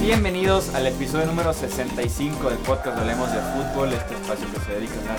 Bienvenidos al episodio número 65 del podcast Hablemos de Fútbol, este espacio que se dedica a hablar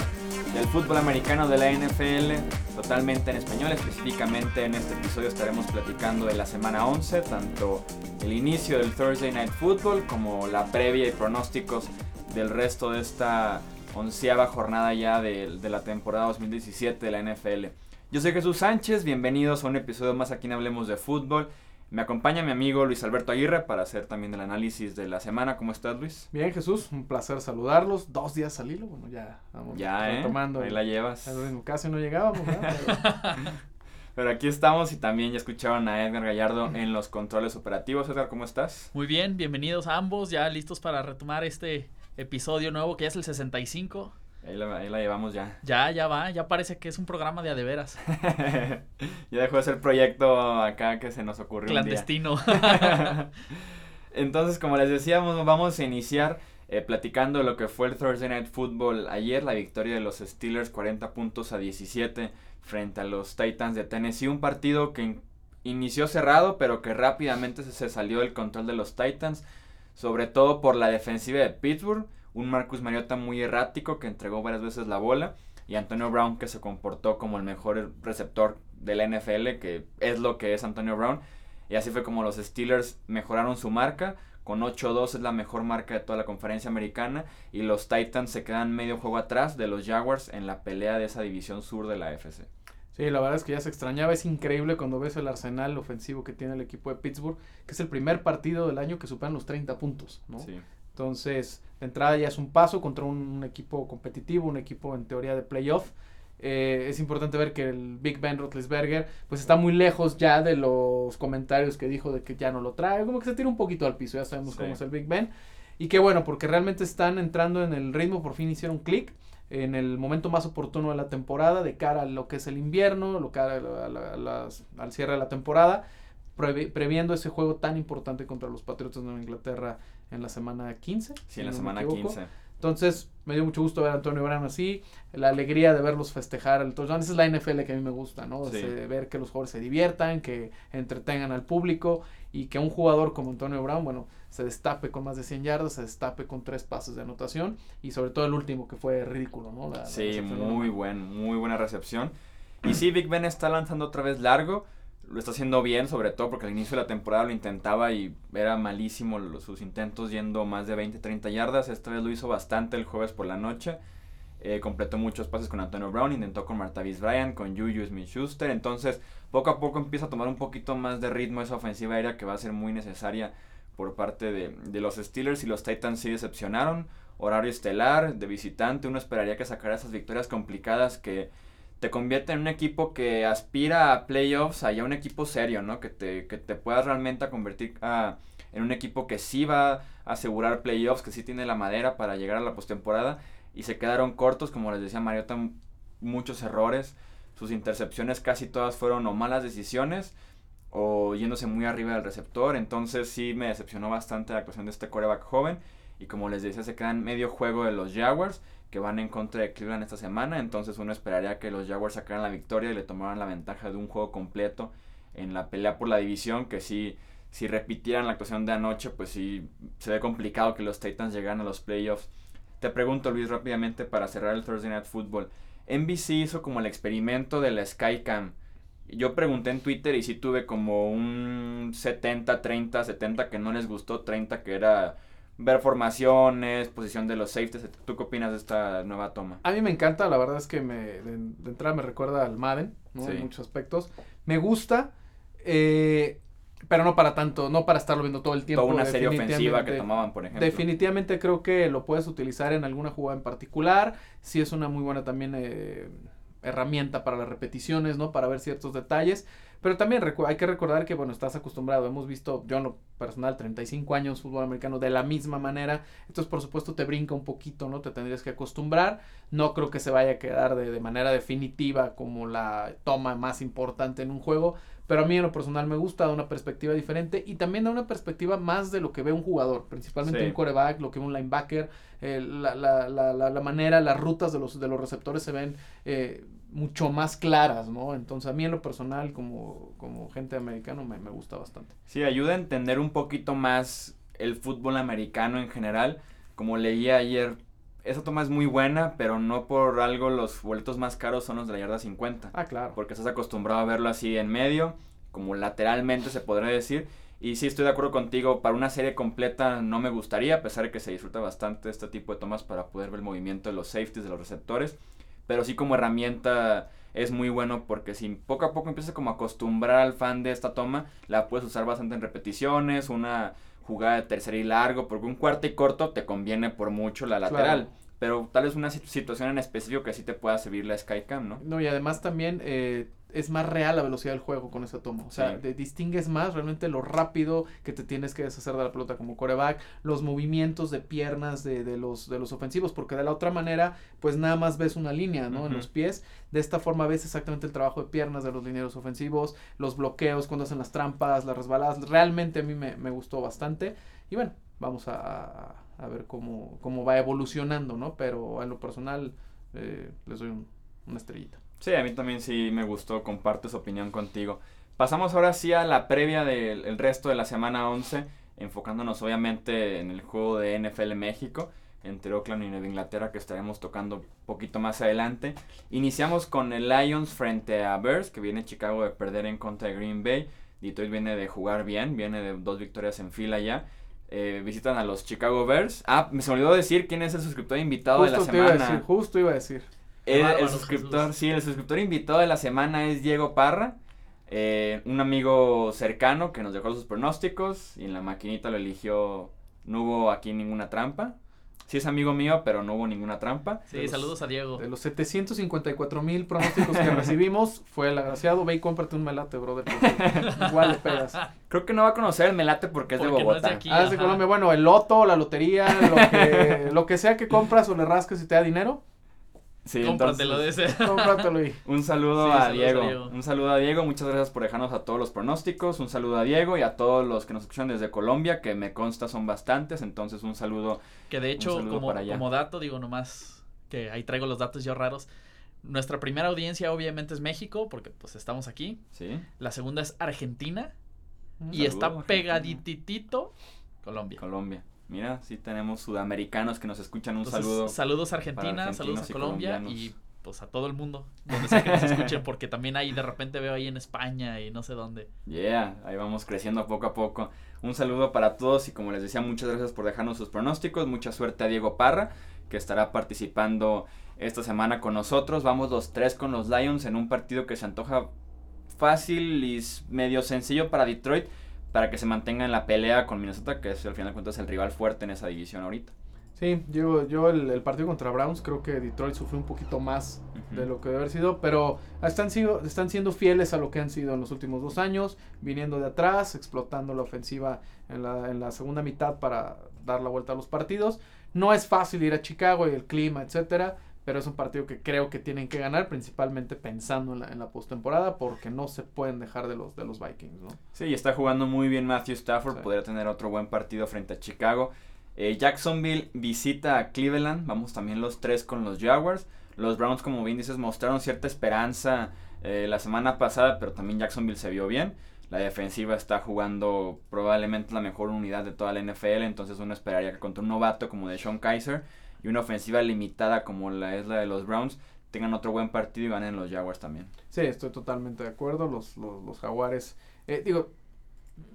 del fútbol americano de la NFL, totalmente en español. Específicamente en este episodio estaremos platicando de la semana 11, tanto el inicio del Thursday Night Football como la previa y pronósticos del resto de esta onceava jornada ya de, de la temporada 2017 de la NFL. Yo soy Jesús Sánchez, bienvenidos a un episodio más aquí en Hablemos de Fútbol. Me acompaña mi amigo Luis Alberto Aguirre para hacer también el análisis de la semana. ¿Cómo estás, Luis? Bien, Jesús, un placer saludarlos. Dos días al hilo, bueno, ya vamos ya, ¿eh? Ahí la llevas. Casi no llegábamos, Pero... aquí estamos y también ya escucharon a Edgar Gallardo en los controles operativos. Edgar, ¿cómo estás? Muy bien, bienvenidos a ambos, ya listos para retomar este episodio nuevo que ya es el 65. Ahí la, ahí la, llevamos ya. Ya, ya va, ya parece que es un programa de adeveras. ya dejó de ser proyecto acá que se nos ocurrió. Clandestino. Entonces, como les decíamos, vamos a iniciar eh, platicando lo que fue el Thursday Night Football ayer, la victoria de los Steelers 40 puntos a 17 frente a los Titans de Tennessee. Un partido que inició cerrado, pero que rápidamente se, se salió del control de los Titans, sobre todo por la defensiva de Pittsburgh un Marcus Mariota muy errático que entregó varias veces la bola y Antonio Brown que se comportó como el mejor receptor de la NFL, que es lo que es Antonio Brown. Y así fue como los Steelers mejoraron su marca. Con 8-2 es la mejor marca de toda la conferencia americana. Y los Titans se quedan medio juego atrás de los Jaguars en la pelea de esa división sur de la FC. Sí, la verdad es que ya se extrañaba. Es increíble cuando ves el arsenal ofensivo que tiene el equipo de Pittsburgh, que es el primer partido del año que superan los 30 puntos. ¿no? Sí. Entonces, de entrada ya es un paso contra un, equipo competitivo, un equipo en teoría de playoff. Eh, es importante ver que el Big Ben Roethlisberger pues está muy lejos ya de los comentarios que dijo de que ya no lo trae, como que se tira un poquito al piso, ya sabemos cómo es el Big Ben. Y qué bueno, porque realmente están entrando en el ritmo, por fin hicieron clic en el momento más oportuno de la temporada, de cara a lo que es el invierno, lo que al cierre de la temporada, previendo ese juego tan importante contra los Patriotas de Nueva Inglaterra en la semana 15. Sí, en la semana 15. Entonces, me dio mucho gusto ver a Antonio Brown así, la alegría de verlos festejar el touchdown. Esa es la NFL que a mí me gusta, ¿no? ver que los jugadores se diviertan, que entretengan al público y que un jugador como Antonio Brown, bueno, se destape con más de 100 yardas, se destape con tres pases de anotación y sobre todo el último que fue ridículo, ¿no? sí, muy buen, muy buena recepción. Y sí, Big Ben está lanzando otra vez largo lo está haciendo bien, sobre todo porque al inicio de la temporada lo intentaba y era malísimo sus intentos yendo más de 20, 30 yardas. Esta vez lo hizo bastante el jueves por la noche. Eh, completó muchos pases con Antonio Brown, intentó con Martavis Bryant, con Juju Smith Schuster. Entonces, poco a poco empieza a tomar un poquito más de ritmo esa ofensiva aérea que va a ser muy necesaria por parte de, de los Steelers y los Titans sí decepcionaron. Horario estelar, de visitante, uno esperaría que sacara esas victorias complicadas que te convierte en un equipo que aspira a playoffs, allá un equipo serio, ¿no? Que te, que te puedas realmente convertir en un equipo que sí va a asegurar playoffs, que sí tiene la madera para llegar a la postemporada. Y se quedaron cortos, como les decía Mariota, muchos errores. Sus intercepciones casi todas fueron o malas decisiones o yéndose muy arriba del receptor. Entonces sí me decepcionó bastante la actuación de este coreback joven. Y como les decía, se quedan medio juego de los Jaguars que van en contra de Cleveland esta semana. Entonces uno esperaría que los Jaguars sacaran la victoria y le tomaran la ventaja de un juego completo en la pelea por la división. Que si, si repitieran la actuación de anoche, pues sí se ve complicado que los Titans llegaran a los playoffs. Te pregunto, Luis, rápidamente para cerrar el Thursday Night Football. NBC hizo como el experimento de la Skycam. Yo pregunté en Twitter y sí tuve como un 70, 30, 70 que no les gustó, 30 que era ver formaciones, posición de los safeties. ¿Tú qué opinas de esta nueva toma? A mí me encanta, la verdad es que me, de, entrada me recuerda al Madden, ¿no? En muchos aspectos. Me gusta, eh, pero no para tanto, no para estarlo viendo todo el tiempo. Toda una serie ofensiva que tomaban, por ejemplo. Definitivamente creo que lo puedes utilizar en alguna jugada en particular. Sí es una muy buena también eh, herramienta para las repeticiones, ¿no? Para ver ciertos detalles. Pero también hay que recordar que, bueno, estás acostumbrado. Hemos visto, yo en lo personal, 35 años fútbol americano de la misma manera. Entonces, por supuesto, te brinca un poquito, ¿no? Te tendrías que acostumbrar. No creo que se vaya a quedar de, de manera definitiva como la toma más importante en un juego. Pero a mí en lo personal me gusta, da una perspectiva diferente y también da una perspectiva más de lo que ve un jugador, principalmente un coreback, lo que ve un linebacker, eh, la, la, la, la, manera, las rutas de los, de los receptores se ven eh, mucho más claras, ¿no? Entonces a mí en lo personal, como, como gente americano, me, me gusta bastante. Sí, ayuda a entender un poquito más el fútbol americano en general. Como leí ayer, esa toma es muy buena, pero no por algo los boletos más caros son los de la yarda 50. Ah, claro. Porque estás acostumbrado a verlo así en medio, como lateralmente se podría decir. Y sí estoy de acuerdo contigo, para una serie completa no me gustaría, a pesar de que se disfruta bastante este tipo de tomas para poder ver el movimiento de los safeties, de los receptores. Pero sí como herramienta es muy bueno porque si poco a poco empiezas como a acostumbrar al fan de esta toma, la puedes usar bastante en repeticiones, una jugada de tercer y largo, porque un cuarto y corto te conviene por mucho la lateral. Pero tal vez una situación en específico que sí te pueda servir la Skycam, ¿no? No, y además también eh, es más real la velocidad del juego con esa toma. O sea, te distingues más realmente lo rápido que te tienes que deshacer de la pelota como coreback, los movimientos de piernas de, de, los, de los ofensivos, porque de la otra manera, pues nada más ves una línea, ¿no? En los pies. De esta forma ves exactamente el trabajo de piernas de los linieros ofensivos, los bloqueos, cuando hacen las trampas, las resbaladas. Realmente a mí me, me gustó bastante. Y bueno, vamos a, a, ver cómo, cómo va evolucionando, ¿no? Pero en lo personal eh, les doy un, una estrellita. Sí, a mí también sí me gustó, comparto su opinión contigo. Pasamos ahora sí a la previa del resto de la semana 11, enfocándonos obviamente en el juego de NFL México entre Oakland y Nueva Inglaterra que estaremos tocando un poquito más adelante. Iniciamos con el Lions frente a Bears, que viene Chicago de perder en contra de Green Bay. Detroit viene de jugar bien, viene de dos victorias en fila ya. Eh, visitan a los Chicago Bears. Ah, me se olvidó decir quién es el suscriptor invitado de la semana. justo iba a decir. El, suscriptor, sí, el suscriptor invitado de la semana es Diego Parra, eh, un amigo cercano que nos dejó sus pronósticos y en la maquinita lo eligió, no hubo aquí ninguna trampa. Sí es amigo mío, pero no hubo ninguna trampa. Sí, saludos a Diego. De los 754 mil pronósticos que recibimos, fue el agraciado. Ve y cómprate un melate, brother. Igual le pegas. Creo que no va a conocer el melate porque, es de Bogotá. ah, es de Colombia. Bueno, el loto, la lotería, lo que, lo que sea que compras o le rasques y te da dinero, Sí, Cómpratelo de ese. Un saludo a Diego. Un saludo a Diego. Muchas gracias por dejarnos a todos los pronósticos. Un saludo a Diego y a todos los que nos escuchan desde Colombia, que me consta son bastantes. Entonces, un saludo. Que de hecho, como, como dato, digo nomás que ahí traigo los datos yo raros. Nuestra primera audiencia obviamente es México, porque pues estamos aquí. Sí. La segunda es Argentina. y está pegadititito Colombia. Colombia. Mira, sí tenemos sudamericanos que nos escuchan. Un saludo. Saludos a Argentina, saludos a Colombia y pues a todo el mundo, donde sea que nos escuchen, porque también ahí de repente veo ahí en España y no sé dónde. Yeah, ahí vamos creciendo poco a poco. Un saludo para todos y como les decía, muchas gracias por dejarnos sus pronósticos. Mucha suerte a Diego Parra, que estará participando esta semana con nosotros. Vamos los tres con los Lions en un partido que se antoja fácil y medio sencillo para Detroit para que se mantenga en la pelea con Minnesota, que es al final de cuentas el rival fuerte en esa división ahorita. Sí, yo, yo el, partido contra Browns creo que Detroit sufrió un poquito más de lo que debe haber sido, pero están, sido, están siendo fieles a lo que han sido en los últimos dos años, viniendo de atrás, explotando la ofensiva en la, en la segunda mitad para dar la vuelta a los partidos. No es fácil ir a Chicago y el clima, etcétera, pero es un partido que creo que tienen que ganar, principalmente pensando en la, en la postemporada, porque no se pueden dejar de los, de los Vikings, ¿no? Sí, está jugando muy bien Matthew Stafford, podría tener otro buen partido frente a Chicago. Eh, Jacksonville visita a Cleveland, vamos también los tres con los Jaguars. Los Browns, como bien dices, mostraron cierta esperanza eh, la semana pasada, pero también Jacksonville se vio bien. La defensiva está jugando probablemente la mejor unidad de toda la NFL, entonces uno esperaría que contra un novato como de Sean Kaiser y una ofensiva limitada como la es la de los Browns tengan otro buen partido y ganen los Jaguars también. Sí, estoy totalmente de acuerdo. Los, los, Jaguares, eh, digo,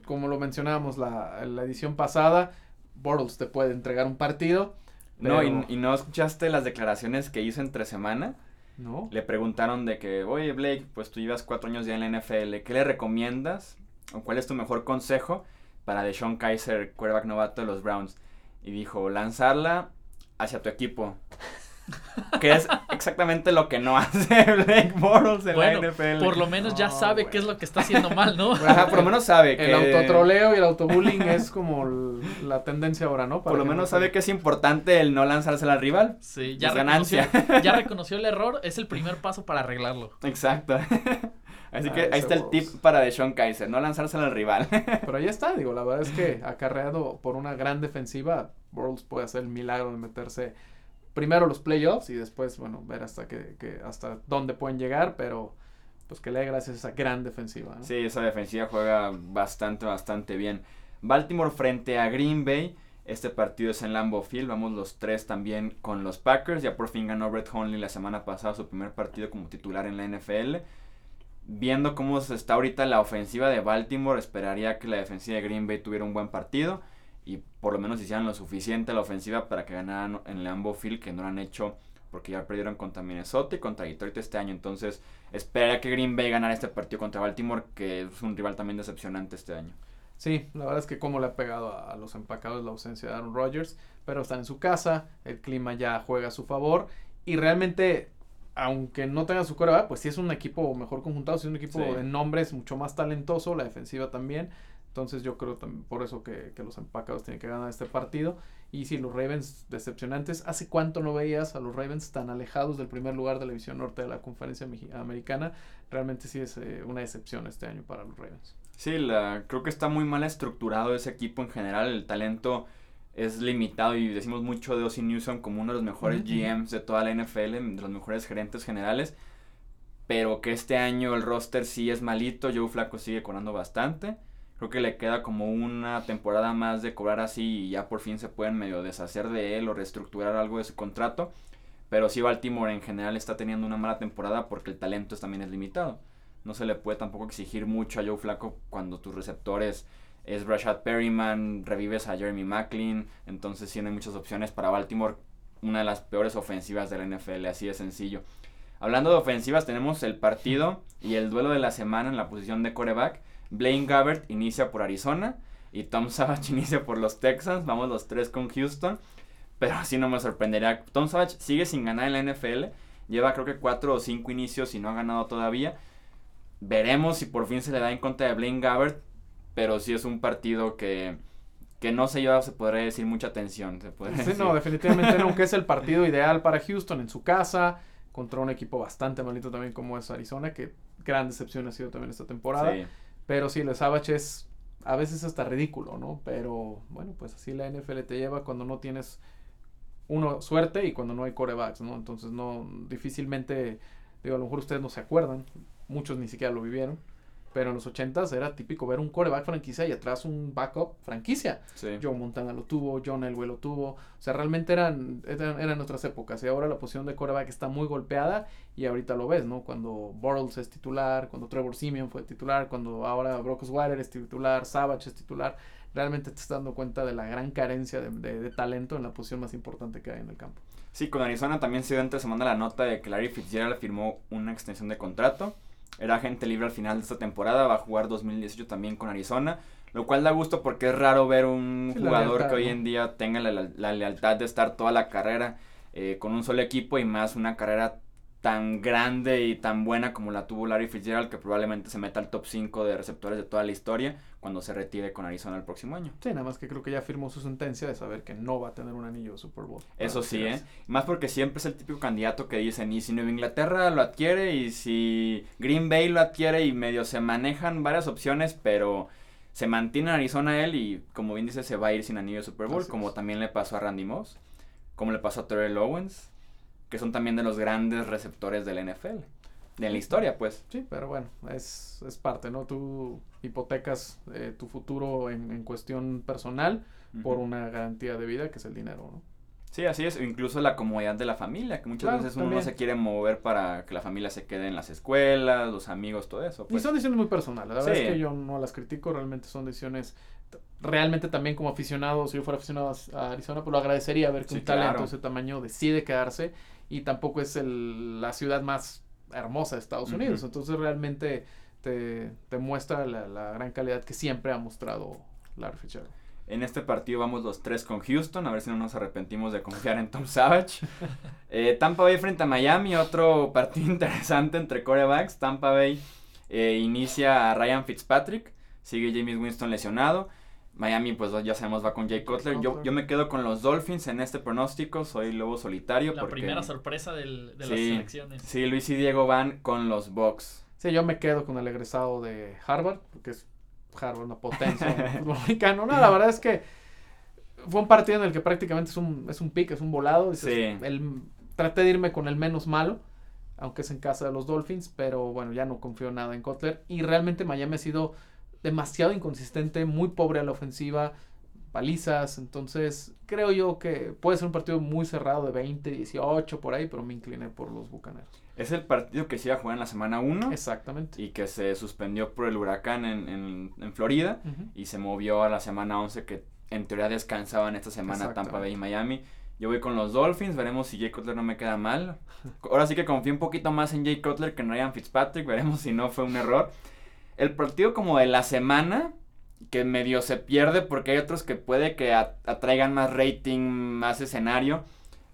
como lo mencionábamos la, la edición pasada, Bortles te puede entregar un partido. No, y, y, no escuchaste las declaraciones que hizo entre semana. No. Le preguntaron de que, oye Blake, pues tú llevas cuatro años ya en la NFL, ¿qué le recomiendas? ¿O cuál es tu mejor consejo para Deshaun Kaiser, quarterback novato de los Browns? Y dijo, lanzarla hacia tu equipo. que es exactamente lo que no hace Blake Bortles en la NFL. Por lo menos ya sabe qué es lo que está haciendo mal, ¿no? Ajá, por lo menos sabe que... El autotroleo y el autobullying es como la tendencia ahora, ¿no? por lo menos sabe que es importante el no lanzársela al rival. Sí, ya reconoció, ya reconoció el error, es el primer paso para arreglarlo. Exacto. Así que ahí está el tip para Deshaun Kaiser, no lanzársela al rival. Pero ahí está, digo, la verdad es que acarreado por una gran defensiva, Bortles puede hacer el milagro de meterse primero los playoffs y después, bueno, ver hasta que, hasta dónde pueden llegar, pero pues que le dé gracias a esa gran defensiva. Sí, esa defensiva juega bastante, bastante bien. Baltimore frente a Green Bay. Este partido es en Lambeau Field. Vamos los tres también con los Packers. Ya por fin ganó Brett Hundley la semana pasada su primer partido como titular en la NFL. Viendo cómo está ahorita la ofensiva de Baltimore, esperaría que la defensiva de Green Bay tuviera un buen partido y por lo menos hicieran lo suficiente la ofensiva para que ganaran en Lambeau Field, que no lo han hecho porque ya perdieron contra Minnesota y contra Detroit este año. Entonces, esperaría que Green Bay ganara este partido contra Baltimore, que es un rival también decepcionante este año. Sí, la verdad es que como le ha pegado a, los empacados la ausencia de Aaron Rodgers, pero están en su casa, el clima ya juega a su favor y realmente, aunque no tenga su coreback, pues sí es un equipo mejor conjuntado, sí es un equipo de nombres mucho más talentoso, la defensiva también. Entonces yo creo también por eso que, que, los empacados tienen que ganar este partido. Y si los Ravens decepcionantes, ¿hace cuánto no veías a los Ravens tan alejados del primer lugar de la división norte de la conferencia americana? Realmente sí es eh, una decepción este año para los Ravens. Sí, la, creo que está muy mal estructurado ese equipo en general. El talento es limitado y decimos mucho de Ozzy Newsom como uno de los mejores GMs de toda la NFL, de los mejores gerentes generales. Pero que este año el roster sí es malito. Joe Flaco sigue cobrando bastante. Creo que le queda como una temporada más de cobrar así y ya por fin se pueden medio deshacer de él o reestructurar algo de su contrato. Pero sí Baltimore en general está teniendo una mala temporada porque el talento también es limitado no se le puede tampoco exigir mucho a Joe Flaco cuando tus receptores es Rashad Perryman, revives a Jeremy Macklin, entonces tiene muchas opciones para Baltimore, una de las peores ofensivas de la NFL, así de sencillo. Hablando de ofensivas, tenemos el partido y el duelo de la semana en la posición de coreback. Blaine Gabbert inicia por Arizona y Tom Savage inicia por los Texans. Vamos los tres con Houston. Pero así no me sorprendería. Tom Savage sigue sin ganar en la NFL. Lleva creo que cuatro o cinco inicios y no ha ganado todavía. Veremos si por fin se le da en contra de Blaine Gabbert, pero sí es un partido que, que no se lleva, se podría decir, mucha atención. Se sí, no, definitivamente no, aunque es el partido ideal para Houston en su casa, contra un equipo bastante malito también como es Arizona, que gran decepción ha sido también esta temporada. Pero sí, el Savage es a veces hasta ridículo, ¿no? Pero bueno, pues así la NFL te lleva cuando no tienes uno suerte y cuando no hay corebacks, ¿no? Entonces no difícilmente digo, a lo mejor ustedes no se acuerdan, muchos ni siquiera lo vivieron. Pero en los 80 era típico ver un coreback franquicia y atrás un backup franquicia. Joe Montana lo tuvo, John Elway lo tuvo. O sea, realmente eran, eran, otras épocas. Y ahora la posición de coreback está muy golpeada y ahorita lo ves, ¿no? Cuando Bortles es titular, cuando Trevor Simeon fue titular, cuando ahora Brock Osweiler es titular, Savage es titular. Realmente te estás dando cuenta de la gran carencia de, de talento en la posición más importante que hay en el campo. Sí, con Arizona también se dio entre semana la nota de que Larry Fitzgerald firmó una extensión de contrato era agente libre al final de esta temporada, va a jugar 2018 también con Arizona, lo cual da gusto porque es raro ver un jugador que hoy en día tenga la, lealtad de estar toda la carrera eh, con un solo equipo y más una carrera tan grande y tan buena como la tuvo Larry Fitzgerald, que probablemente se meta al top 5 de receptores de toda la historia cuando se retire con Arizona el próximo año. Sí, nada más que creo que ya firmó su sentencia de saber que no va a tener un anillo de Super Bowl. Eso sí, ¿eh? Más porque siempre es el típico candidato que dicen, y si Nueva Inglaterra lo adquiere, y si Green Bay lo adquiere, y medio se manejan varias opciones, pero se mantiene en Arizona él, y como bien dice, se va a ir sin anillo de Super Bowl, como también le pasó a Randy Moss, como le pasó a Terrell Owens que son también de los grandes receptores del NFL. De la historia, pues. Sí, pero bueno, es, es parte, ¿no? Tú hipotecas eh, tu futuro en, en, cuestión personal por una garantía de vida que es el dinero, ¿no? Sí, así es. Incluso la comodidad de la familia, que muchas veces uno no se quiere mover para que la familia se quede en las escuelas, los amigos, todo eso. Y pues. son decisiones muy personales. La verdad es que yo no las critico, realmente son decisiones realmente también como aficionado, si yo fuera aficionado a Arizona, pues lo agradecería ver que un talento de ese tamaño decide quedarse y tampoco es el, la ciudad más hermosa de Estados Unidos. Entonces realmente te, te muestra la, la, gran calidad que siempre ha mostrado Larry Fitzgerald. En este partido vamos los tres con Houston, a ver si no nos arrepentimos de confiar en Tom Savage. Eh, Tampa Bay frente a Miami, otro partido interesante entre corebacks. Tampa Bay eh, inicia a Ryan Fitzpatrick, sigue James Winston lesionado. Miami, pues ya sabemos, va con Jay Cutler. Yo, yo me quedo con los Dolphins en este pronóstico. Soy lobo solitario. La primera sorpresa del, de las selecciones. Sí, Luis y Diego van con los Bucks. Sí, yo me quedo con el egresado de Harvard, porque es Harvard una potencia americano. No, la verdad es que fue un partido en el que prácticamente es un, es un pick, es un volado. sí. el, traté de irme con el menos malo, aunque es en casa de los Dolphins, pero bueno, ya no confío nada en Kotler. Y realmente Miami ha sido demasiado inconsistente, muy pobre a la ofensiva, palizas, entonces creo yo que puede ser un partido muy cerrado de 20, 18 por ahí, pero me incliné por los Bucaneros. Es el partido que se iba a jugar en la semana 1. Exactamente. Y que se suspendió por el huracán en, en, Florida y se movió a la semana 11 que en teoría descansaban esta semana Tampa Bay y Miami. Yo voy con los Dolphins, veremos si Jay Cutler no me queda mal. Ahora sí que confío un poquito más en Jay Cutler que en Ryan Fitzpatrick, veremos si no fue un error. El partido como de la semana, que medio se pierde porque hay otros que puede que atraigan más rating, más escenario.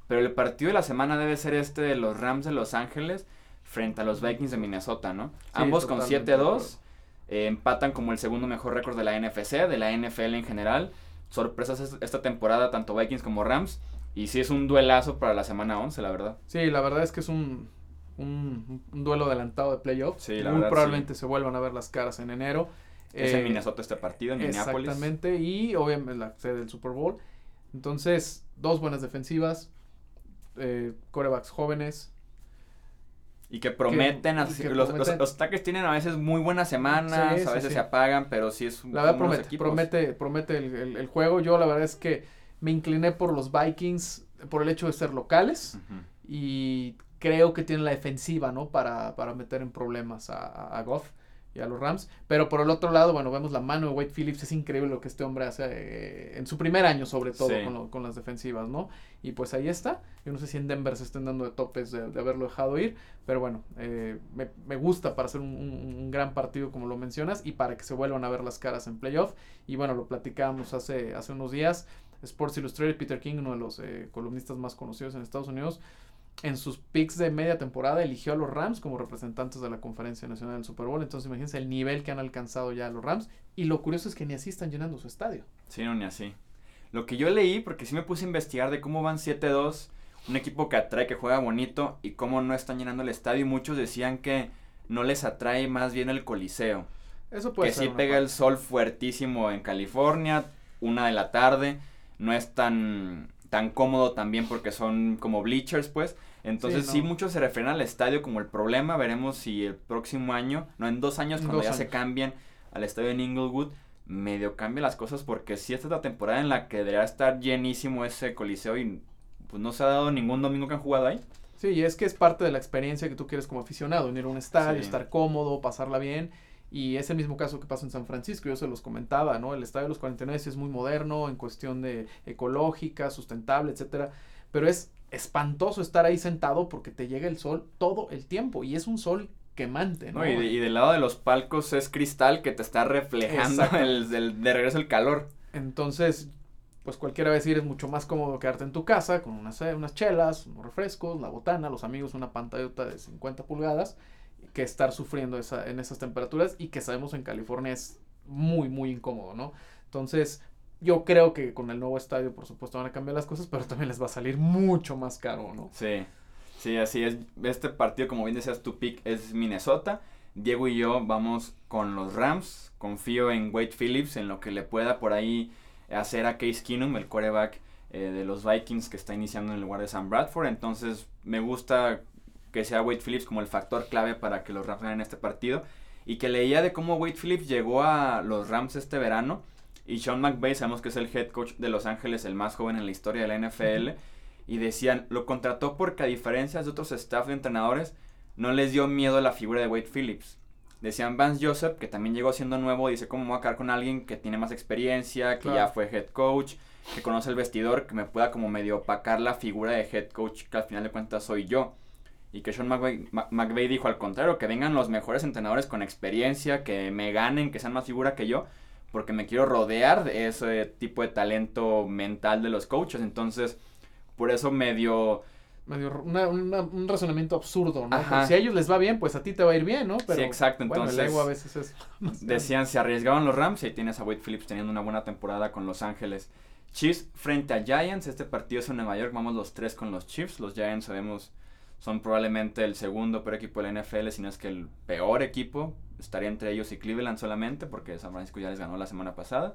Pero el partido de la semana debe ser este de los Rams de Los Ángeles frente a los Vikings de Minnesota, ¿no? Ambos con 7-2. Eh, empatan como el segundo mejor récord de la NFC, de la NFL en general. Sorpresas esta temporada, tanto Vikings como Rams. Y sí es un duelazo para la semana 11, la verdad. Sí, la verdad es que es un, un, duelo adelantado de playoffs. Sí, Muy probablemente se vuelvan a ver las caras en enero. Es en eh, Minnesota este partido, en Minneapolis. Exactamente, y obviamente la sede del Super Bowl. Entonces, dos buenas defensivas, eh, corebacks jóvenes. Y que prometen, los, Los, ataques tienen a veces muy buenas semanas, a veces se apagan, pero sí es un La verdad promete, promete, promete el, el, juego. Yo la verdad es que me incliné por los Vikings por el hecho de ser locales y creo que tienen la defensiva, ¿no? Para, para meter en problemas a, a, Goff y a los Rams. Pero por el otro lado, bueno, vemos la mano de Wade Phillips. Es increíble lo que este hombre hace eh, en su primer año, sobre todo con, con, las defensivas, ¿no? Y pues ahí está. Yo no sé si en Denver se estén dando de topes de, haberlo dejado ir. Pero bueno, eh, me, me, gusta para hacer un, un, gran partido, como lo mencionas, y para que se vuelvan a ver las caras en playoff. Y bueno, lo platicábamos hace, hace unos días. Sports Illustrated, Peter King, uno de los eh, columnistas más conocidos en Estados Unidos, en sus picks de media temporada eligió a los Rams como representantes de la Conferencia Nacional del Super Bowl. Entonces imagínense el nivel que han alcanzado ya los Rams. Y lo curioso es que ni así están llenando su estadio. Sí, no, ni así. Lo que yo leí, porque sí me puse a investigar de cómo van 7-2, un equipo que atrae, que juega bonito, y cómo no están llenando el estadio. Y muchos decían que no les atrae más bien el Coliseo. Eso puede que ser. Que sí pega el sol fuertísimo en California, una de la tarde no es tan, tan cómodo también porque son como bleachers, pues. Entonces sí, muchos se refieren al estadio como el problema. Veremos si el próximo año, no en dos años, cuando ya se cambien al estadio en Inglewood, medio cambia las cosas porque si esta es la temporada en la que debería estar llenísimo ese coliseo y pues no se ha dado ningún domingo que han jugado ahí. Sí, y es que es parte de la experiencia que tú quieres como aficionado, ir a un estadio, estar cómodo, pasarla bien. Y es el mismo caso que pasó en San Francisco, yo se los comentaba, ¿no? El estadio de los 49 es muy moderno en cuestión de ecológica, sustentable, etcétera, pero es espantoso estar ahí sentado porque te llega el sol todo el tiempo y es un sol quemante, ¿no? y, del lado de los palcos es cristal que te está reflejando el, de regreso el calor. Entonces, pues cualquiera va a decir es mucho más cómodo quedarte en tu casa con unas, unas chelas, unos refrescos, la botana, los amigos, una pantallota de 50 pulgadas que estar sufriendo esa, en esas temperaturas y que sabemos en California es muy, muy incómodo, ¿no? Entonces, yo creo que con el nuevo estadio, por supuesto, van a cambiar las cosas, pero también les va a salir mucho más caro, ¿no? Sí, sí, así es. Este partido, como bien decías, tu pick es Minnesota. Diego y yo vamos con los Rams. Confío en Wade Phillips, en lo que le pueda por ahí hacer a Case Keenum, el quarterback eh, de los Vikings que está iniciando en el lugar de Sam Bradford. Entonces, me gusta que sea Wade Phillips como el factor clave para que los Rams ganen este partido. Y que leía de cómo Wade Phillips llegó a los Rams este verano. Y Sean McVay, sabemos que es el head coach de Los Ángeles, el más joven en la historia de la NFL. Y decían, lo contrató porque a diferencia de otros staff de entrenadores, no les dio miedo la figura de Wade Phillips. Decían Vance Joseph, que también llegó siendo nuevo, dice, ¿cómo voy a quedar con alguien que tiene más experiencia, que ya fue head coach, que conoce el vestidor, que me pueda como medio opacar la figura de head coach, que al final de cuentas soy yo? Y que Sean McVay, dijo al contrario, que vengan los mejores entrenadores con experiencia, que me ganen, que sean más figura que yo, porque me quiero rodear de ese tipo de talento mental de los coaches. Entonces, por eso medio... Medio un razonamiento absurdo, ¿no? si a ellos les va bien, pues a ti te va a ir bien, ¿no? Pero, sí, exacto. Entonces, el ego a veces es... decían, se arriesgaban los Rams y tienes a Wade Phillips teniendo una buena temporada con Los Ángeles. Chiefs frente a Giants. Este partido es en Nueva York. Vamos los tres con los Chiefs. Los Giants sabemos son probablemente el segundo peor equipo de la NFL, si no es que el peor equipo. Estaría entre ellos y Cleveland solamente, porque San Francisco ya les ganó la semana pasada.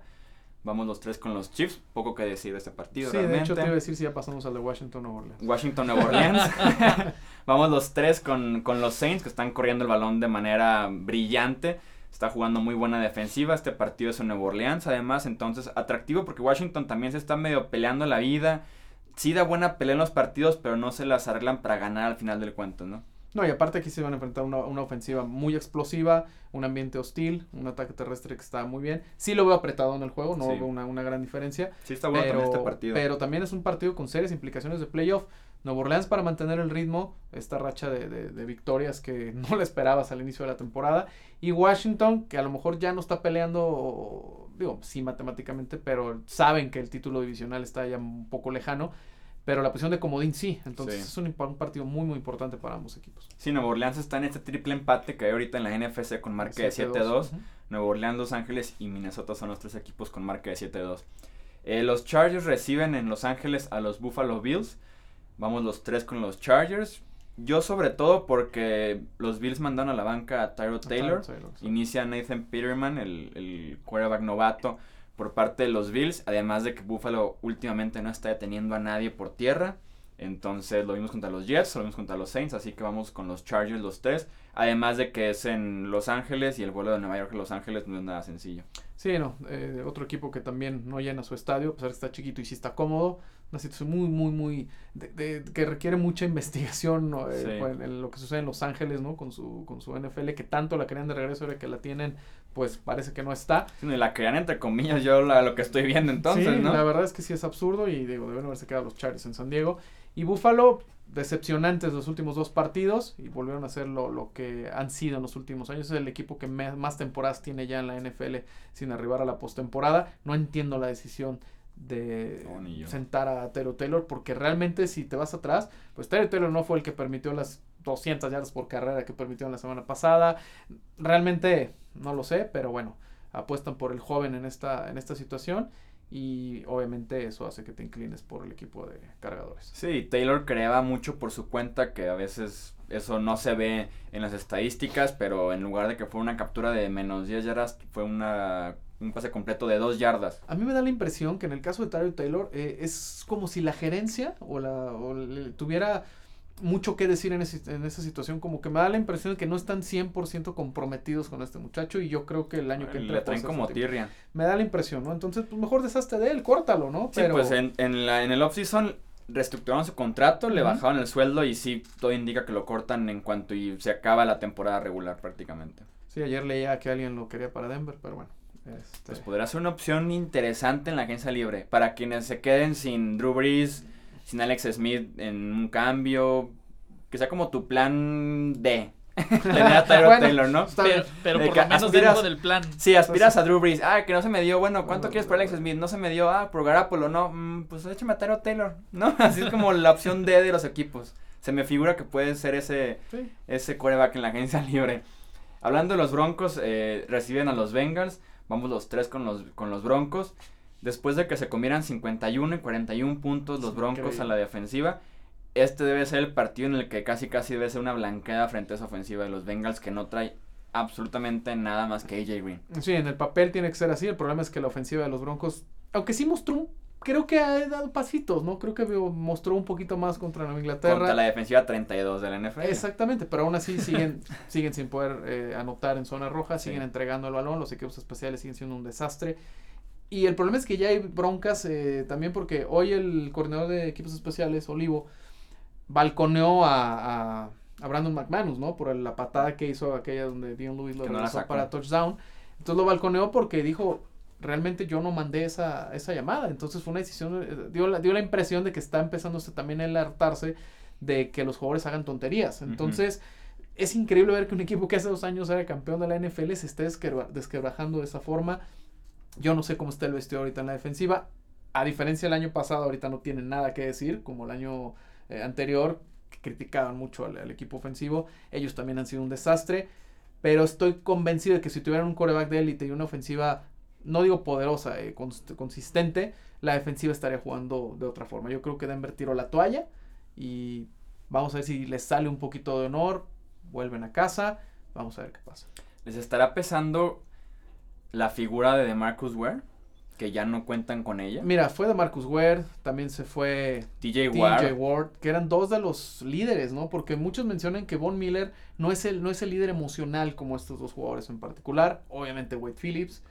Vamos los tres con los Chiefs. Poco que decir de este partido. Sí, de hecho te iba a decir si ya pasamos al de Washington Nueva Orleans. Washington Nueva Orleans. Vamos los tres con, con los Saints que están corriendo el balón de manera brillante. Está jugando muy buena defensiva. Este partido es en Nueva Orleans, además. Entonces, atractivo porque Washington también se está medio peleando la vida. Sí da buena pelea en los partidos, pero no se las arreglan para ganar al final del cuento, ¿no? No, y aparte aquí se van a enfrentar una, una ofensiva muy explosiva, un ambiente hostil, un ataque terrestre que está muy bien. Sí lo veo apretado en el juego, no veo una, una, gran diferencia. Sí está bueno pero, este partido. Pero también es un partido con serias implicaciones de playoff. Nuevo Orleans para mantener el ritmo, esta racha de, de, de, victorias que no le esperabas al inicio de la temporada. Y Washington, que a lo mejor ya no está peleando, digo, sí matemáticamente, pero saben que el título divisional está ya un poco lejano pero la posición de comodín sí. Entonces es un, partido muy, muy importante para ambos equipos. Sí, Nuevo Orleans está en este triple empate que hay ahorita en la NFC con marca de 7-2. Nuevo Orleans, Los Ángeles y Minnesota son los tres equipos con marca de 7-2. Eh, los Chargers reciben en Los Ángeles a los Buffalo Bills. Vamos los tres con los Chargers. Yo sobre todo porque los Bills mandaron a la banca a Tyro Taylor. Inicia Nathan Peterman, el, el quarterback novato por parte de los Bills, además de que Buffalo últimamente no está deteniendo a nadie por tierra. Entonces lo vimos contra los Jets, lo vimos contra los Saints, así que vamos con los Chargers los tres. Además de que es en Los Ángeles y el vuelo de Nueva York a Los Ángeles no es nada sencillo. Sí, no, eh, otro equipo que también no llena su estadio, a pesar que está chiquito y sí está cómodo. Una situación muy, muy, muy, de, que requiere mucha investigación eh, pues, en lo que sucede en Los Ángeles, ¿no? Con su, con su NFL, que tanto la querían de regreso, ahora que la tienen, pues parece que no está. Sí, la querían entre comillas yo lo que estoy viendo entonces, sí, la verdad es que sí es absurdo y digo, deben haberse quedado los Chargers en San Diego. Y Buffalo, decepcionantes los últimos dos partidos y volvieron a ser lo, que han sido en los últimos años. Es el equipo que más temporadas tiene ya en la NFL sin arribar a la postemporada. No entiendo la decisión de sentar a Taylor Taylor porque realmente si te vas atrás, pues Taylor Taylor no fue el que permitió las 200 yardas por carrera que permitió la semana pasada. Realmente no lo sé, pero bueno, apuestan por el joven en esta, en esta situación y obviamente eso hace que te inclines por el equipo de cargadores. Sí, Taylor creaba mucho por su cuenta que a veces eso no se ve en las estadísticas, pero en lugar de que fuera una captura de menos 10 yardas, fue una, un pase completo de 2 yardas. A mí me da la impresión que en el caso de Tyler Taylor eh, es como si la gerencia o la o tuviera mucho que decir en, en, esa situación. Como que me da la impresión de que no están 100% comprometidos con este muchacho. Y yo creo que el año que entra. Le traen como tirria. Me da la impresión, ¿no? Entonces, pues mejor deshazte de él, córtalo, ¿no? Sí, pues en, en, la, en el offseason reestructuraron su contrato, le bajaron el sueldo y sí, todo indica que lo cortan en cuanto y se acaba la temporada regular prácticamente. Sí, ayer leía que alguien lo quería para Denver, pero bueno. Este... Pues podría ser una opción interesante en la agencia libre. Para quienes se queden sin Drew Brees sin Alex Smith en un cambio, que sea como tu plan D. Tener a Taylor, ¿no? Pero, pero por lo menos dentro del plan. Sí, aspiras a Drew Brees. Ah, que no se me dio. Bueno, ¿cuánto quieres por Alex Smith? No se me dio. Ah, por Garapolo, no. Mm, pues échame a Taylor, ¿no? Así es como la opción D de los equipos. Se me figura que puede ser ese, ese coreback en la agencia libre. Hablando de los Broncos, eh, reciben a los Bengals. Vamos los tres con los, con los Broncos. Después de que se comieran 51 y 41 puntos los Broncos a la defensiva, este debe ser el partido en el que casi casi debe ser una blanqueada frente a esa ofensiva de los Bengals que no trae absolutamente nada más que AJ Green. Sí, en el papel tiene que ser así. El problema es que la ofensiva de los Broncos, aunque sí mostró creo que ha dado pasitos, ¿no? Creo que mostró un poquito más contra Nueva Inglaterra. Contra la defensiva 32 de la NFL. Exactamente, pero aún así siguen, siguen sin poder eh, anotar en zona roja, siguen entregando el balón, los equipos especiales siguen siendo un desastre. Y el problema es que ya hay broncas eh, también porque hoy el coordinador de equipos especiales, Olivo, balconeó a, a, a, Brandon McManus, ¿no? Por la patada que hizo aquella donde Dion Lewis lo regresó para touchdown. Entonces lo balconeó porque dijo, realmente yo no mandé esa, esa llamada. Entonces fue una decisión, eh, dio la, dio la impresión de que está empezándose también a hartarse de que los jugadores hagan tonterías. Entonces... Es increíble ver que un equipo que hace dos años era campeón de la NFL se esté desquebrajando de esa forma. Yo no sé cómo está el vestido ahorita en la defensiva. A diferencia del año pasado, ahorita no tienen nada que decir, como el año eh, anterior, que criticaban mucho al, equipo ofensivo. Ellos también han sido un desastre. Pero estoy convencido de que si tuvieran un coreback de élite y una ofensiva, no digo poderosa, eh, consistente, la defensiva estaría jugando de otra forma. Yo creo que Denver tiró la toalla y vamos a ver si les sale un poquito de honor, vuelven a casa, vamos a ver qué pasa. ¿Les estará pesando la figura de DeMarcus Ware? que ya no cuentan con ella. Mira, fue de Marcus Ware, también se fue Ward. Ward, que eran dos de los líderes, ¿no? Porque muchos mencionan que Von Miller no es el, no es el líder emocional como estos dos jugadores en particular. Obviamente Wade Phillips.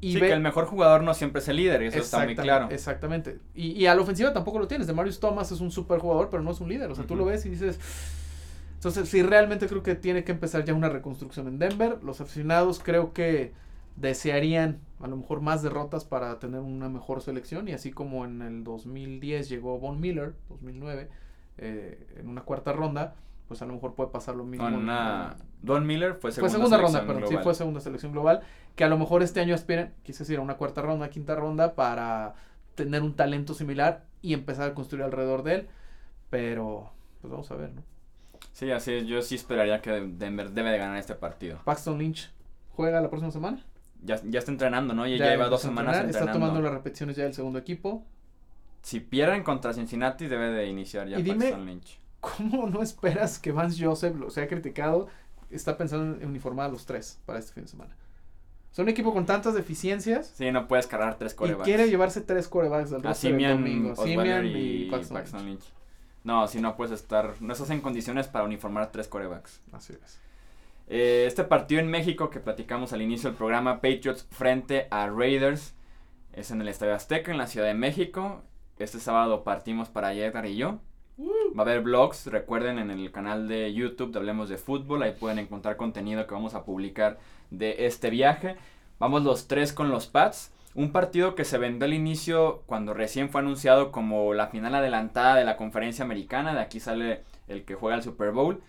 Y sí, que el mejor jugador no siempre es el líder, eso está muy claro. Exactamente. Y, y a la ofensiva tampoco lo tienes. De Marius Thomas es un super jugador, pero no es un líder. O sea, tú lo ves y dices. Entonces, sí, realmente creo que tiene que empezar ya una reconstrucción en Denver. Los aficionados creo que desearían a lo mejor más derrotas para tener una mejor selección y así como en el 2010 llegó Von Miller, 2009, eh, en una cuarta ronda, pues a lo mejor puede pasar lo mismo. una... Don Miller fue segunda, fue segunda ronda, pero sí fue segunda selección global, que a lo mejor este año aspiren, quise decir, a una cuarta ronda, quinta ronda para tener un talento similar y empezar a construir alrededor de él, pero pues vamos a ver, ¿no? Sí, así es, yo sí esperaría que Denver debe de ganar este partido. Paxton Lynch juega la próxima semana ya, ya está entrenando, ¿no? Ya, lleva dos semanas entrenando. Está tomando las repeticiones ya del segundo equipo. Si pierden contra Cincinnati, debe de iniciar ya y dime, Lynch. ¿Cómo no esperas que Vance Joseph lo sea criticado? Está pensando en uniformar a los tres para este fin de semana. Son un equipo con tantas deficiencias. Sí, no puedes cargar tres corebacks. Y quiere llevarse tres corebacks del resto del domingo. Simian y, Paxton, Lynch. No, si no puedes estar, no estás en condiciones para uniformar tres corebacks. Así es. Eh, este partido en México que platicamos al inicio del programa, Patriots frente a Raiders, es en el Estadio Azteca, en la Ciudad de México. Este sábado partimos para Edgar y yo. Va a haber vlogs, recuerden en el canal de YouTube de Hablemos de Fútbol, ahí pueden encontrar contenido que vamos a publicar de este viaje. Vamos los tres con los Pats. Un partido que se vendió al inicio cuando recién fue anunciado como la final adelantada de la conferencia americana. De aquí sale el que juega el Super Bowl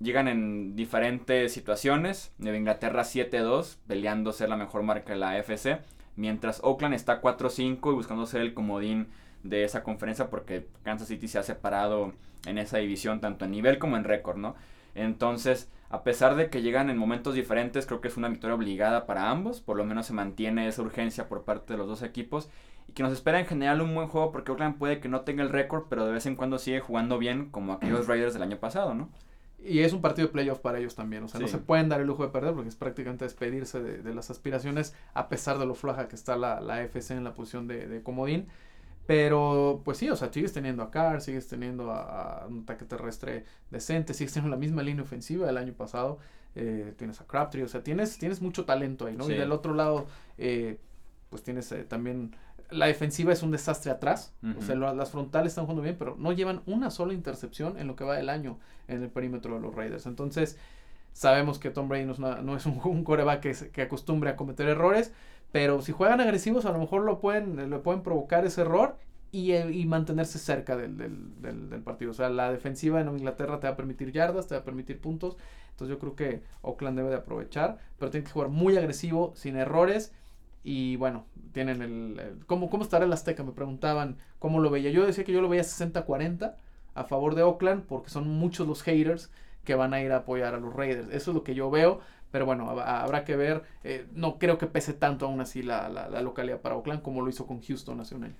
llegan en diferentes situaciones. Nueva Inglaterra 7-2, peleando ser la mejor marca de la AFC. Mientras Oakland está 4-5 y buscando ser el comodín de esa conferencia porque Kansas City se ha separado en esa división tanto en nivel como en récord, ¿no? Entonces, a pesar de que llegan en momentos diferentes, creo que es una victoria obligada para ambos. Por lo menos se mantiene esa urgencia por parte de los dos equipos. Y que nos espera en general un buen juego porque Oakland puede que no tenga el récord, pero de vez en cuando sigue jugando bien como aquellos Raiders del año pasado, ¿no? Y es un partido de playoff para ellos también. O sea, no se pueden dar el lujo de perder porque es prácticamente despedirse de, las aspiraciones a pesar de lo floja que está la, la FC en la posición de, comodín. Pero, pues sí, o sea, sigues teniendo a Carr, sigues teniendo a, un ataque terrestre decente, sigues teniendo la misma línea ofensiva del año pasado. Eh, tienes a Crabtree, o sea, tienes, tienes mucho talento ahí, ¿no? Y del otro lado, eh, pues tienes eh, también la defensiva es un desastre atrás. O sea, las frontales están jugando bien, pero no llevan una sola intercepción en lo que va del año en el perímetro de los Raiders. Entonces, sabemos que Tom Brady no es, no es un, coreback que, que, acostumbre a cometer errores, pero si juegan agresivos, a lo mejor lo pueden, le pueden provocar ese error y, y mantenerse cerca del, partido. O sea, la defensiva en Inglaterra te va a permitir yardas, te va a permitir puntos. Entonces, yo creo que Oakland debe de aprovechar, pero tiene que jugar muy agresivo, sin errores y bueno, tienen el, ¿cómo, ¿Cómo estará el Azteca? Me preguntaban cómo lo veía. Yo decía que yo lo veía 60-40 a favor de Oakland porque son muchos los haters que van a ir a apoyar a los Raiders. Eso es lo que yo veo. Pero bueno, habrá que ver. Eh, no creo que pese tanto aún así la, la, localidad para Oakland como lo hizo con Houston hace un año.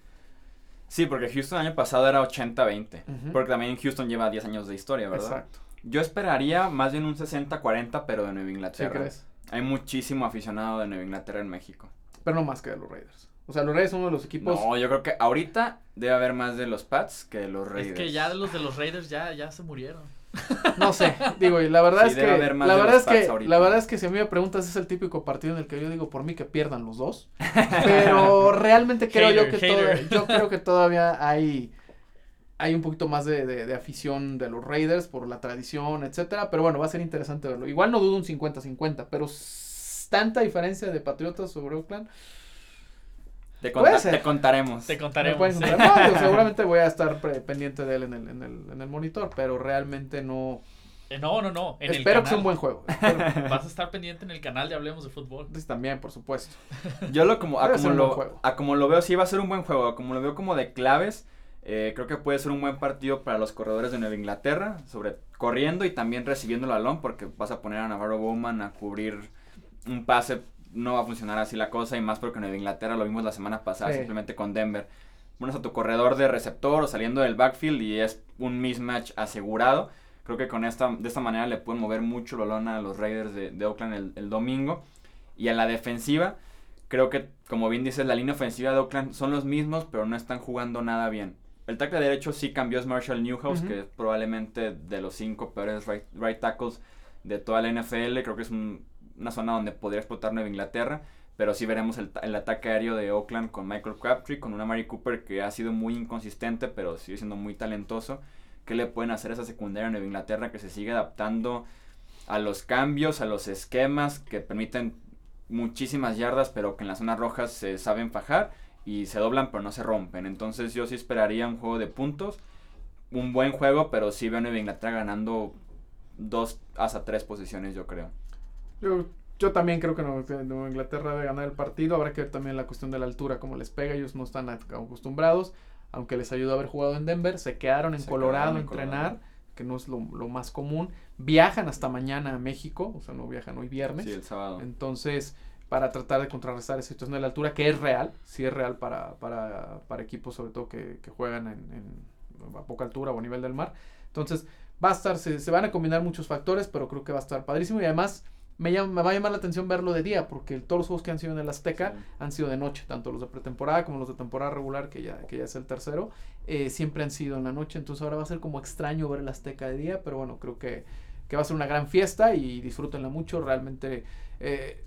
Sí, porque Houston el año pasado era 80-20. Porque también Houston lleva 10 años de historia, ¿verdad? Exacto. Yo esperaría más bien un 60-40, pero de Nueva Inglaterra. ¿Sí crees? Hay muchísimo aficionado de Nueva Inglaterra en México pero no más que de los Raiders. O sea, los Raiders son uno de los equipos. No, yo creo que ahorita debe haber más de los Pats que de los Raiders. Es que ya los de los Raiders ya, ya se murieron. No sé, digo, y la verdad es que la verdad es que la verdad es que si a mí me preguntas es el típico partido en el que yo digo por mí que pierdan los dos, pero realmente creo yo que yo creo que todavía hay hay un poquito más de, de, afición de los Raiders por la tradición, etcétera, pero bueno, va a ser interesante verlo. Igual no dudo un 50-50, pero tanta diferencia de Patriotas sobre Oakland. Te, te contaremos. Te contaremos. seguramente voy a estar pendiente de él en el, en, el, en el monitor, pero realmente no. Eh, no, no, no. Espero que sea un buen juego. Vas a estar pendiente en el canal de Hablemos de Fútbol. Sí, también, por supuesto. Yo lo como, a como, lo, a como lo veo, sí va a ser un buen juego. como lo veo como de claves, eh, creo que puede ser un buen partido para los corredores de Nueva Inglaterra, sobre corriendo y también recibiendo el balón, porque vas a poner a Navarro Bowman a cubrir un pase no va a funcionar así la cosa y más porque en Inglaterra lo vimos la semana pasada simplemente con Denver. Pones a tu corredor de receptor o saliendo del backfield y es un mismatch asegurado. Creo que con esta, de esta manera le pueden mover mucho el balón a los Raiders de, Oakland el, domingo. Y a la defensiva, creo que, como bien dices, la línea ofensiva de Oakland son los mismos, pero no están jugando nada bien. El tackle derecho sí cambió es Marshall Newhouse, que es probablemente de los cinco peores right, tackles de toda la NFL. Creo que es una zona donde podría explotar Nueva Inglaterra. Pero sí veremos el, ataque aéreo de Oakland con Michael Crabtree, con una Mary Cooper que ha sido muy inconsistente, pero sigue siendo muy talentoso. ¿Qué le pueden hacer a esa secundaria en Nueva Inglaterra que se sigue adaptando a los cambios, a los esquemas que permiten muchísimas yardas, pero que en las zonas rojas se saben fajar y se doblan pero no se rompen. Entonces yo sí esperaría un juego de puntos, un buen juego, pero sí veo a Nueva Inglaterra ganando dos hasta tres posiciones, yo creo. Yo, yo también creo que Nueva Inglaterra debe ganar el partido. Habrá que ver también la cuestión de la altura, cómo les pega. Ellos no están acostumbrados, aunque les ayudó a haber jugado en Denver. Se quedaron en Colorado a entrenar que no es lo, más común. Viajan hasta mañana a México, o sea, no viajan hoy viernes. Sí, el sábado. Entonces, para tratar de contrarrestar esa situación de la altura, que es real, sí es real para, para, para equipos sobre todo que, juegan en, a poca altura o a nivel del mar. Entonces, va a estar, se, se van a combinar muchos factores, pero creo que va a estar padrísimo y además me, llama, va a llamar la atención verlo de día, porque todos los juegos que han sido en el Azteca han sido de noche, tanto los de pretemporada como los de temporada regular, que ya, que ya es el tercero, eh, siempre han sido en la noche, entonces ahora va a ser como extraño ver el Azteca de día, pero bueno, creo que, que va a ser una gran fiesta y disfrútenla mucho, realmente eh,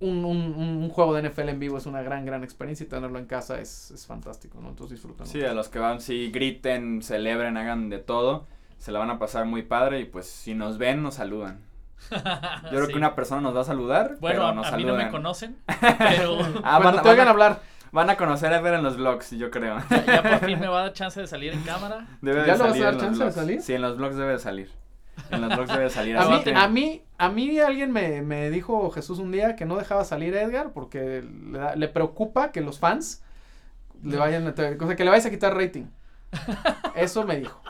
un, un, un, juego de NFL en vivo es una gran, gran experiencia y tenerlo en casa es, es fantástico, ¿no? Entonces disfrútenlo. Sí, a los que van, sí, griten, celebren, hagan de todo, se la van a pasar muy padre y pues si nos ven, nos saludan. Yo creo que una persona nos va a saludar. Bueno, pero a, mí no me conocen, pero. ah, van, te oigan hablar. Van a conocer a ver en los vlogs, yo creo. Ya, por fin me va a dar chance de salir en cámara. Debe ¿Ya no vas a dar chance de salir? Sí, en los vlogs debe de salir. En los vlogs debe salir. a, mí, a mí, a mí alguien me, me, dijo Jesús un día que no dejaba salir Edgar porque le, le preocupa que los fans le vayan a, o sea, que le vayas a quitar rating. Eso me dijo.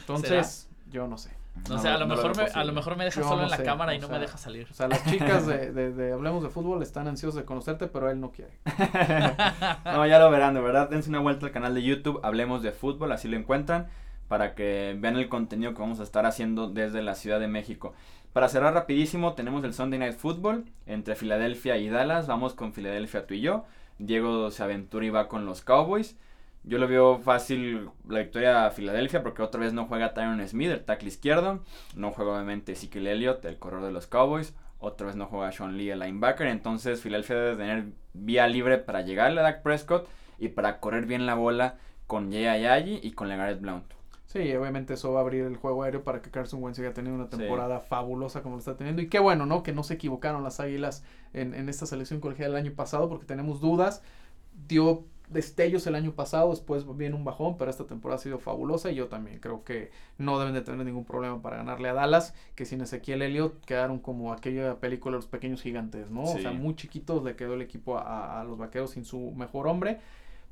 Entonces, yo no sé. No, sé, a lo, mejor me, a lo mejor me deja solo en la cámara y no me deja salir. O sea, las chicas de, de, Hablemos de Fútbol están ansiosas de conocerte, pero él no quiere. no, ya lo verán, de verdad. Dense una vuelta al canal de YouTube, Hablemos de Fútbol, así lo encuentran, para que vean el contenido que vamos a estar haciendo desde la Ciudad de México. Para cerrar rapidísimo, tenemos el Sunday Night Football entre Filadelfia y Dallas. Vamos con Filadelfia tú y yo. Diego se aventura y va con los Cowboys. Yo lo veo fácil la victoria a Filadelfia porque otra vez no juega Tyron Smith, el tackle izquierdo. No juega obviamente Ezekiel Elliott, el corredor de los Cowboys. Otra vez no juega Sean Lee, el linebacker. Entonces Filadelfia debe tener vía libre para llegarle a Dak Prescott y para correr bien la bola con Jay y con Legarrette Blount. Sí, obviamente eso va a abrir el juego aéreo para que Carson Wentz haya tenido una temporada fabulosa como lo está teniendo. Y qué bueno, ¿no? Que no se equivocaron las Águilas en, en esta selección colegial el año pasado porque tenemos dudas. Dio destellos el año pasado, después viene un bajón, pero esta temporada ha sido fabulosa y yo también creo que no deben de tener ningún problema para ganarle a Dallas, que sin Ezequiel Elliott quedaron como aquella película los pequeños gigantes, ¿no? O sea, muy chiquitos le quedó el equipo a, los vaqueros sin su mejor hombre,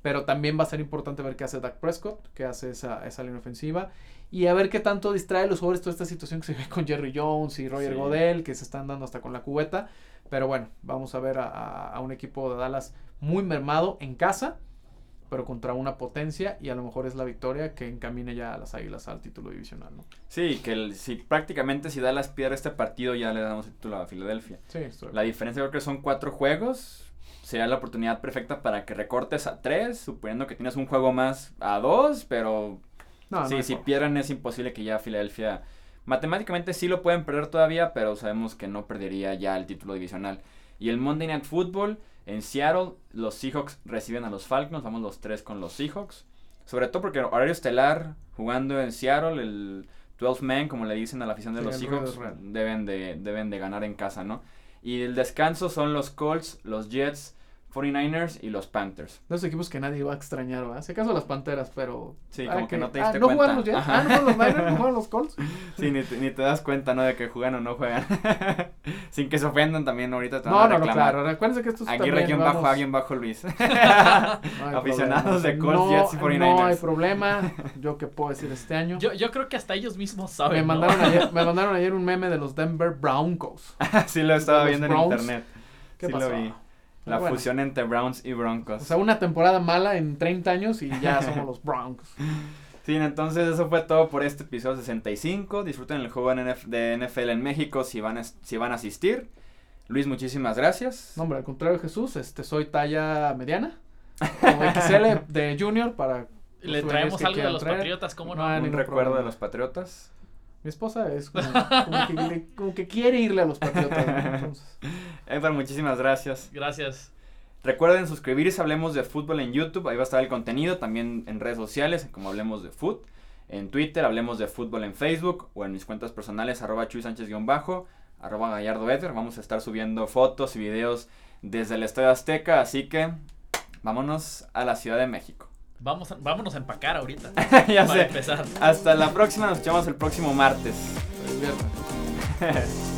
pero también va a ser importante ver qué hace Dak Prescott, qué hace esa, esa línea ofensiva y a ver qué tanto distrae a los jugadores toda esta situación que se ve con Jerry Jones y Roger Godel, que se están dando hasta con la cubeta, pero bueno, vamos a ver a, a un equipo de Dallas muy mermado en casa, pero contra una potencia y a lo mejor es la victoria que encamine ya a las Águilas al título divisional, ¿no? Sí, que si prácticamente si Dallas pierde este partido ya le damos el título a Filadelfia. Sí, La diferencia creo que son cuatro juegos, sería la oportunidad perfecta para que recortes a tres, suponiendo que tienes un juego más a dos, pero no, sí, si pierden es imposible que ya Filadelfia... Matemáticamente sí lo pueden perder todavía, pero sabemos que no perdería ya el título divisional. Y el Monday Night Football en Seattle, los Seahawks reciben a los Falcons. Vamos los tres con los Seahawks. Sobre todo porque horario estelar, jugando en Seattle, el 12 man, como le dicen a la afición de los Seahawks, deben de, deben de ganar en casa, ¿no? Y el descanso son los Colts, los Jets, 49ers y los Panthers. Dos equipos que nadie va a extrañar, ¿verdad? Si acaso las Panteras, pero... Sí, como que, no te diste ah, ¿no Juegan los Jets? Ah, ¿no juegan los Niners? ¿No juegan los Colts? Sí, ni te, ni te das cuenta, ¿no? De que juegan o no juegan. Sin que se ofendan también ahorita. Te no, no, no, claro. Recuérdense que esto es Aquí región vamos... bajo, alguien bajo Luis. Aficionados de Colts, Jets y 49ers. No hay problema. Yo qué puedo decir este año. Yo, yo creo que hasta ellos mismos saben, Me mandaron, ayer, me mandaron ayer un meme de los Denver Broncos. sí lo estaba viendo en internet. ¿Qué sí pasó? Lo vi. La fusión entre Browns y Broncos. O sea, una temporada mala en 30 años y ya somos los Broncos. Sí, entonces eso fue todo por este episodio 65. Disfruten el juego de NFL en México si van a, si van a asistir. Luis, muchísimas gracias. No, hombre, al contrario, Jesús, este, soy talla mediana. Como XL de Junior para... Le traemos algo de los Patriotas, ¿cómo no? Un recuerdo de los Patriotas. Mi esposa es como, que, quiere irle a los Patriotas. Entonces. Edward, muchísimas gracias. Gracias. Recuerden suscribirse, hablemos de fútbol en YouTube, ahí va a estar el contenido, también en redes sociales, como hablemos de fútbol. En Twitter, hablemos de fútbol en Facebook o en mis cuentas personales, arroba Chuy Sánchez-bajo, arroba Gallardo Vamos a estar subiendo fotos y videos desde el Estadio Azteca, así que vámonos a la Ciudad de México. Vamos vámonos a empacar ahorita. ya para empezar. Hasta la próxima, nos escuchamos el próximo martes.